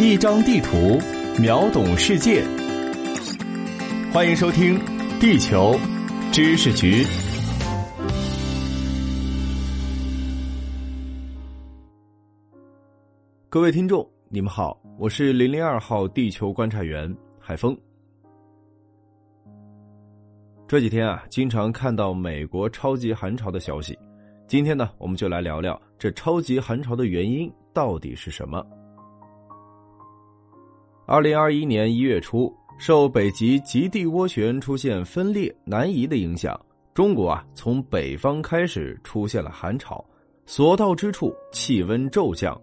一张地图，秒懂世界。欢迎收听《地球知识局》。各位听众，你们好，我是零零二号地球观察员海峰。这几天啊，经常看到美国超级寒潮的消息。今天呢，我们就来聊聊这超级寒潮的原因到底是什么。二零二一年一月初，受北极极地涡旋出现分裂南移的影响，中国啊从北方开始出现了寒潮，所到之处气温骤降。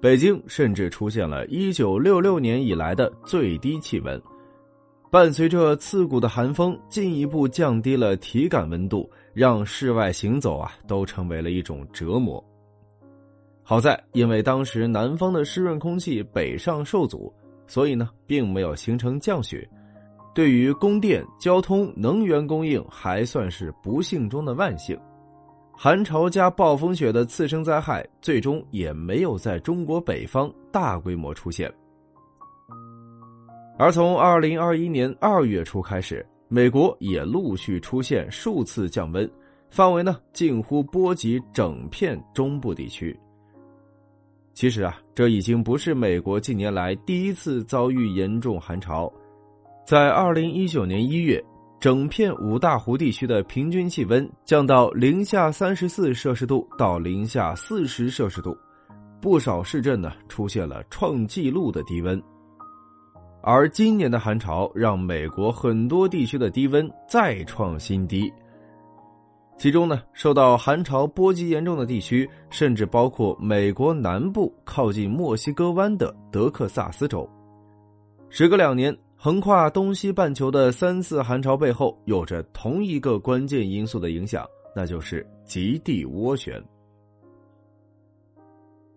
北京甚至出现了一九六六年以来的最低气温，伴随着刺骨的寒风，进一步降低了体感温度。让室外行走啊都成为了一种折磨。好在，因为当时南方的湿润空气北上受阻，所以呢，并没有形成降雪，对于供电、交通、能源供应还算是不幸中的万幸。寒潮加暴风雪的次生灾害，最终也没有在中国北方大规模出现。而从二零二一年二月初开始。美国也陆续出现数次降温，范围呢近乎波及整片中部地区。其实啊，这已经不是美国近年来第一次遭遇严重寒潮。在二零一九年一月，整片五大湖地区的平均气温降到零下三十四摄氏度到零下四十摄氏度，不少市镇呢出现了创纪录的低温。而今年的寒潮让美国很多地区的低温再创新低，其中呢，受到寒潮波及严重的地区，甚至包括美国南部靠近墨西哥湾的德克萨斯州。时隔两年，横跨东西半球的三次寒潮背后，有着同一个关键因素的影响，那就是极地涡旋。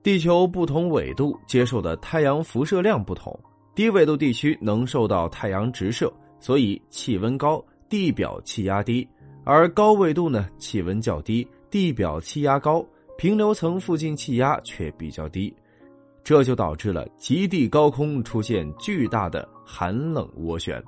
地球不同纬度接受的太阳辐射量不同。低纬度地区能受到太阳直射，所以气温高，地表气压低；而高纬度呢，气温较低，地表气压高，平流层附近气压却比较低，这就导致了极地高空出现巨大的寒冷涡旋。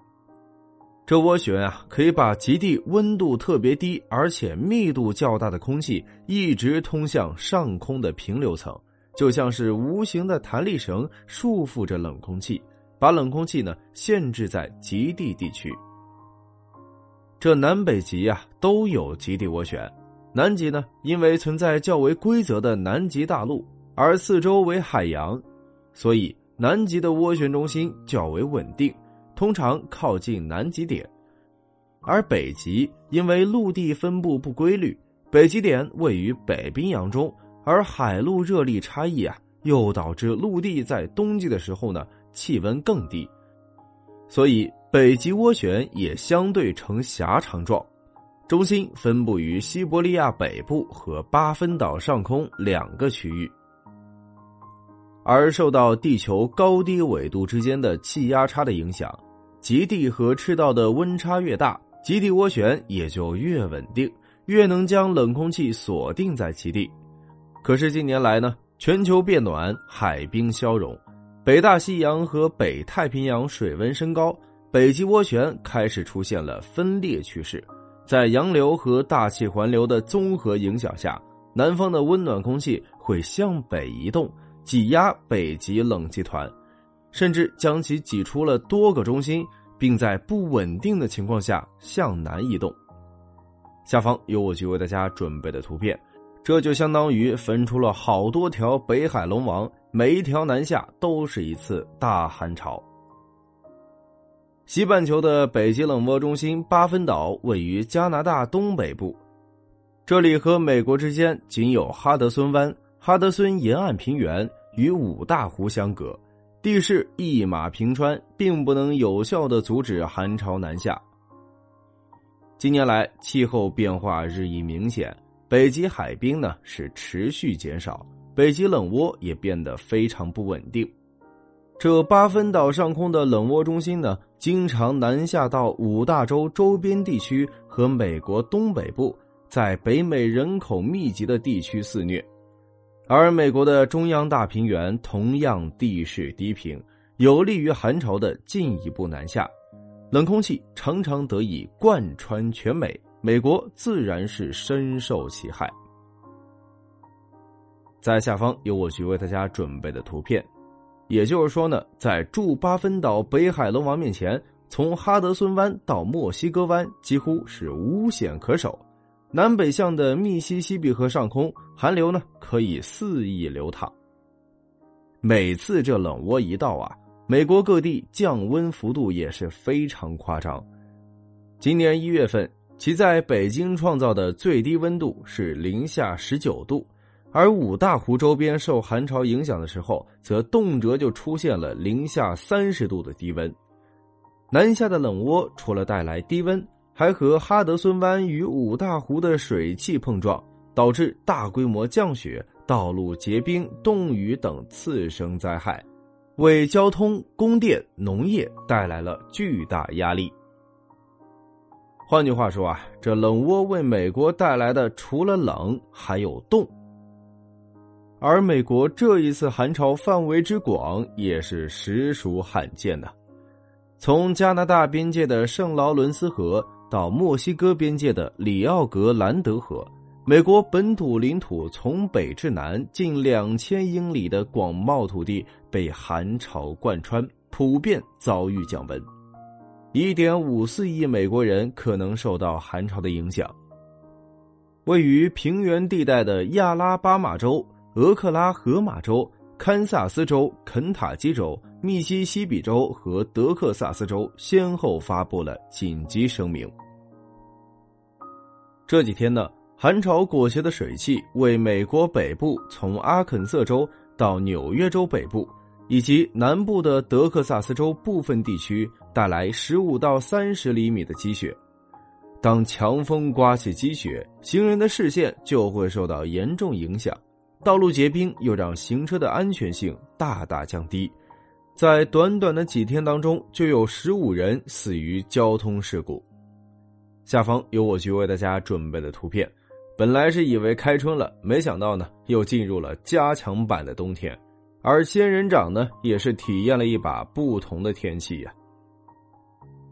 这涡旋啊，可以把极地温度特别低而且密度较大的空气一直通向上空的平流层，就像是无形的弹力绳束缚着冷空气。把冷空气呢限制在极地地区。这南北极啊都有极地涡旋，南极呢因为存在较为规则的南极大陆，而四周为海洋，所以南极的涡旋中心较为稳定，通常靠近南极点。而北极因为陆地分布不规律，北极点位于北冰洋中，而海陆热力差异啊，又导致陆地在冬季的时候呢。气温更低，所以北极涡旋也相对呈狭长状，中心分布于西伯利亚北部和巴分岛上空两个区域。而受到地球高低纬度之间的气压差的影响，极地和赤道的温差越大，极地涡旋也就越稳定，越能将冷空气锁定在极地。可是近年来呢，全球变暖，海冰消融。北大西洋和北太平洋水温升高，北极涡旋开始出现了分裂趋势。在洋流和大气环流的综合影响下，南方的温暖空气会向北移动，挤压北极冷气团，甚至将其挤出了多个中心，并在不稳定的情况下向南移动。下方有我局为大家准备的图片，这就相当于分出了好多条北海龙王。每一条南下都是一次大寒潮。西半球的北极冷涡中心八分岛位于加拿大东北部，这里和美国之间仅有哈德森湾、哈德森沿岸平原与五大湖相隔，地势一马平川，并不能有效的阻止寒潮南下。近年来气候变化日益明显，北极海冰呢是持续减少。北极冷涡也变得非常不稳定，这八分岛上空的冷涡中心呢，经常南下到五大洲周边地区和美国东北部，在北美人口密集的地区肆虐。而美国的中央大平原同样地势低平，有利于寒潮的进一步南下，冷空气常常得以贯穿全美，美国自然是深受其害。在下方有我局为大家准备的图片，也就是说呢，在驻巴芬岛北海龙王面前，从哈德森湾到墨西哥湾几乎是无险可守。南北向的密西西比河上空，寒流呢可以肆意流淌。每次这冷窝一到啊，美国各地降温幅度也是非常夸张。今年一月份，其在北京创造的最低温度是零下十九度，而五大湖周边受寒潮影响的时候，则动辄就出现了零下三十度的低温。南下的冷涡除了带来低温。还和哈德森湾与五大湖的水汽碰撞，导致大规模降雪、道路结冰、冻雨等次生灾害，为交通、供电、农业带来了巨大压力。换句话说啊，这冷窝为美国带来的除了冷，还有冻。而美国这一次寒潮范围之广，也是实属罕见的。从加拿大边界的圣劳伦斯河。到墨西哥边界的里奥格兰德河，美国本土领土从北至南近两千英里的广袤土地被寒潮贯穿，普遍遭遇降温。一点五四亿美国人可能受到寒潮的影响。位于平原地带的亚拉巴马州、俄克拉荷马州、堪萨斯州、肯塔基州、密西西比州和德克萨斯州先后发布了紧急声明。这几天呢，寒潮裹挟的水汽为美国北部从阿肯色州到纽约州北部，以及南部的德克萨斯州部分地区带来十五到三十厘米的积雪。当强风刮起积雪，行人的视线就会受到严重影响，道路结冰又让行车的安全性大大降低。在短短的几天当中，就有十五人死于交通事故。下方有我局为大家准备的图片，本来是以为开春了，没想到呢又进入了加强版的冬天，而仙人掌呢也是体验了一把不同的天气呀。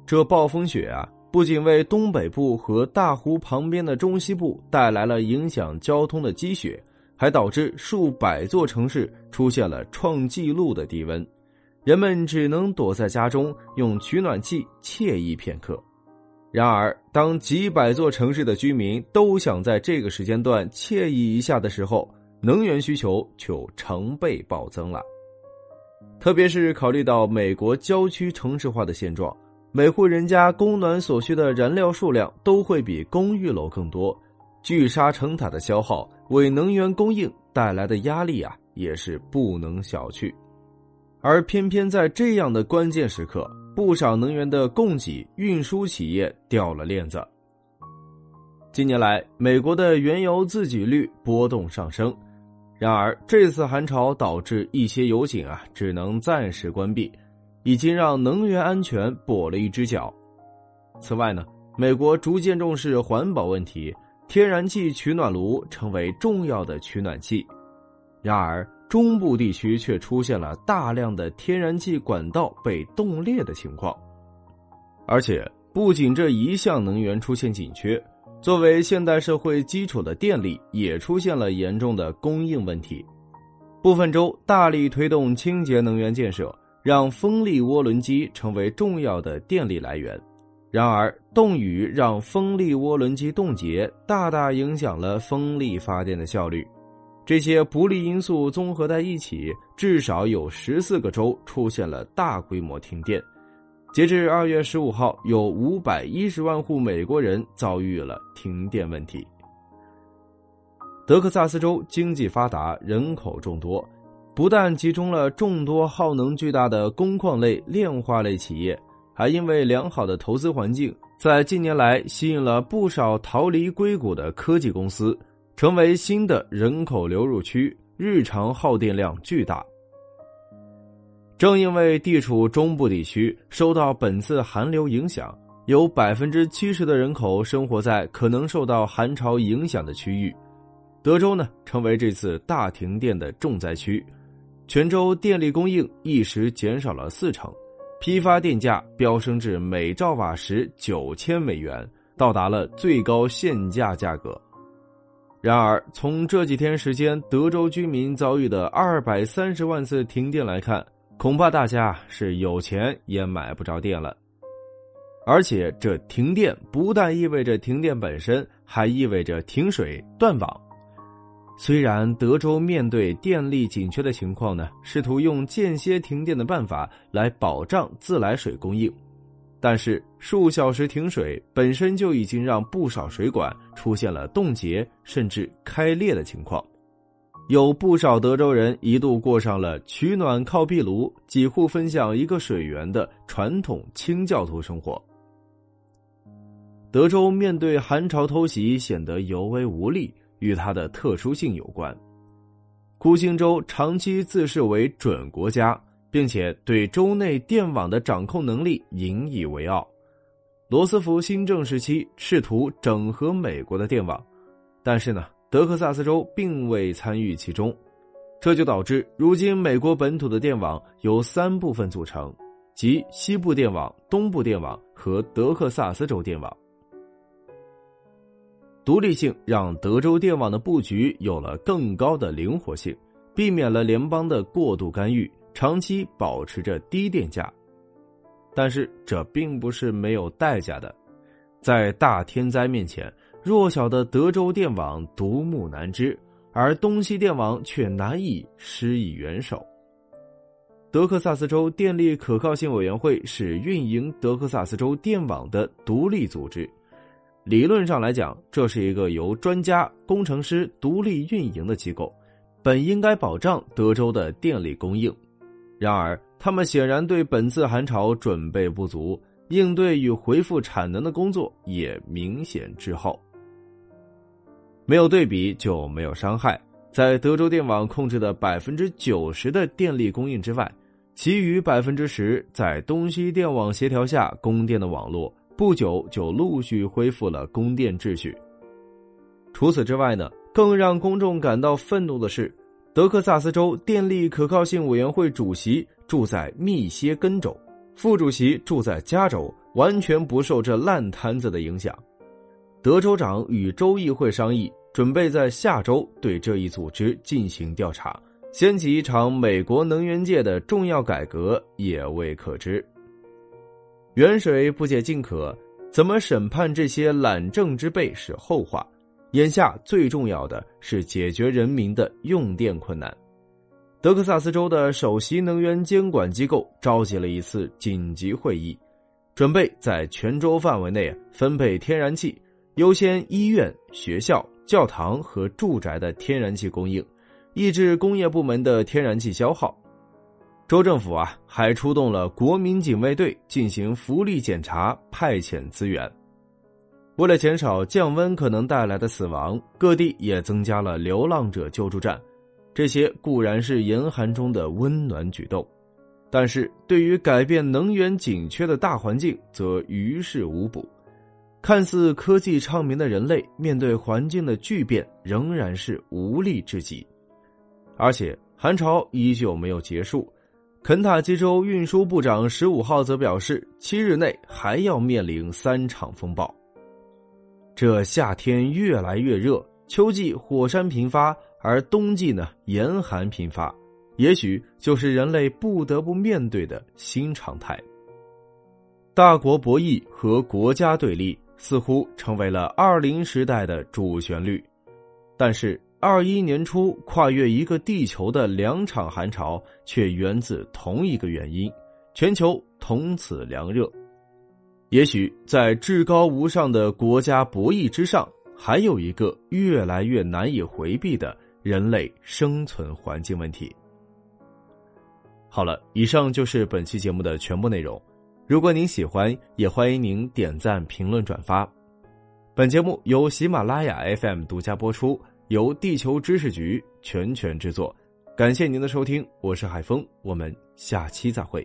这暴风雪啊，不仅为东北部和大湖旁边的中西部带来了影响交通的积雪，还导致数百座城市出现了创纪录的低温，人们只能躲在家中用取暖器惬意片刻。然而，当几百座城市的居民都想在这个时间段惬意一下的时候，能源需求就成倍暴增了。特别是考虑到美国郊区城市化的现状，每户人家供暖所需的燃料数量都会比公寓楼更多，聚沙成塔的消耗为能源供应带来的压力啊，也是不能小觑。而偏偏在这样的关键时刻。不少能源的供给运输企业掉了链子。近年来，美国的原油自给率波动上升，然而这次寒潮导致一些油井啊只能暂时关闭，已经让能源安全跛了一只脚。此外呢，美国逐渐重视环保问题，天然气取暖炉成为重要的取暖器。然而，中部地区却出现了大量的天然气管道被冻裂的情况，而且不仅这一项能源出现紧缺，作为现代社会基础的电力也出现了严重的供应问题。部分州大力推动清洁能源建设，让风力涡轮机成为重要的电力来源。然而，冻雨让风力涡轮机冻结，大大影响了风力发电的效率。这些不利因素综合在一起，至少有十四个州出现了大规模停电。截至二月十五号，有五百一十万户美国人遭遇了停电问题。德克萨斯州经济发达，人口众多，不但集中了众多耗能巨大的工矿类、炼化类企业，还因为良好的投资环境，在近年来吸引了不少逃离硅谷的科技公司。成为新的人口流入区，日常耗电量巨大。正因为地处中部地区，受到本次寒流影响，有百分之七十的人口生活在可能受到寒潮影响的区域。德州呢成为这次大停电的重灾区，全州电力供应一时减少了四成，批发电价飙升至每兆瓦时九千美元，到达了最高限价价格。然而，从这几天时间德州居民遭遇的二百三十万次停电来看，恐怕大家是有钱也买不着电了。而且，这停电不但意味着停电本身，还意味着停水断网。虽然德州面对电力紧缺的情况呢，试图用间歇停电的办法来保障自来水供应。但是数小时停水本身就已经让不少水管出现了冻结甚至开裂的情况，有不少德州人一度过上了取暖靠壁炉、几户分享一个水源的传统清教徒生活。德州面对寒潮偷袭显得尤为无力，与它的特殊性有关。孤星州长期自视为准国家。并且对州内电网的掌控能力引以为傲。罗斯福新政时期试图整合美国的电网，但是呢，德克萨斯州并未参与其中，这就导致如今美国本土的电网由三部分组成，即西部电网、东部电网和德克萨斯州电网。独立性让德州电网的布局有了更高的灵活性，避免了联邦的过度干预。长期保持着低电价，但是这并不是没有代价的。在大天灾面前，弱小的德州电网独木难支，而东西电网却难以施以援手。德克萨斯州电力可靠性委员会是运营德克萨斯州电网的独立组织，理论上来讲，这是一个由专家、工程师独立运营的机构，本应该保障德州的电力供应。然而，他们显然对本次寒潮准备不足，应对与恢复产能的工作也明显滞后。没有对比就没有伤害。在德州电网控制的百分之九十的电力供应之外，其余百分之十在东西电网协调下供电的网络，不久就陆续恢复了供电秩序。除此之外呢，更让公众感到愤怒的是。德克萨斯州电力可靠性委员会主席住在密歇根州，副主席住在加州，完全不受这烂摊子的影响。德州长与州议会商议，准备在下周对这一组织进行调查，掀起一场美国能源界的重要改革也未可知。远水不解近渴，怎么审判这些懒政之辈是后话。眼下最重要的是解决人民的用电困难。德克萨斯州的首席能源监管机构召集了一次紧急会议，准备在全州范围内分配天然气，优先医院、学校、教堂和住宅的天然气供应，抑制工业部门的天然气消耗。州政府啊，还出动了国民警卫队进行福利检查，派遣资源。为了减少降温可能带来的死亡，各地也增加了流浪者救助站。这些固然是严寒中的温暖举动，但是对于改变能源紧缺的大环境则于事无补。看似科技昌明的人类，面对环境的巨变仍然是无力至极。而且寒潮依旧没有结束，肯塔基州运输部长十五号则表示，七日内还要面临三场风暴。这夏天越来越热，秋季火山频发，而冬季呢严寒频发，也许就是人类不得不面对的新常态。大国博弈和国家对立似乎成为了二零时代的主旋律，但是二一年初跨越一个地球的两场寒潮却源自同一个原因，全球同此凉热。也许在至高无上的国家博弈之上，还有一个越来越难以回避的人类生存环境问题。好了，以上就是本期节目的全部内容。如果您喜欢，也欢迎您点赞、评论、转发。本节目由喜马拉雅 FM 独家播出，由地球知识局全权制作。感谢您的收听，我是海峰，我们下期再会。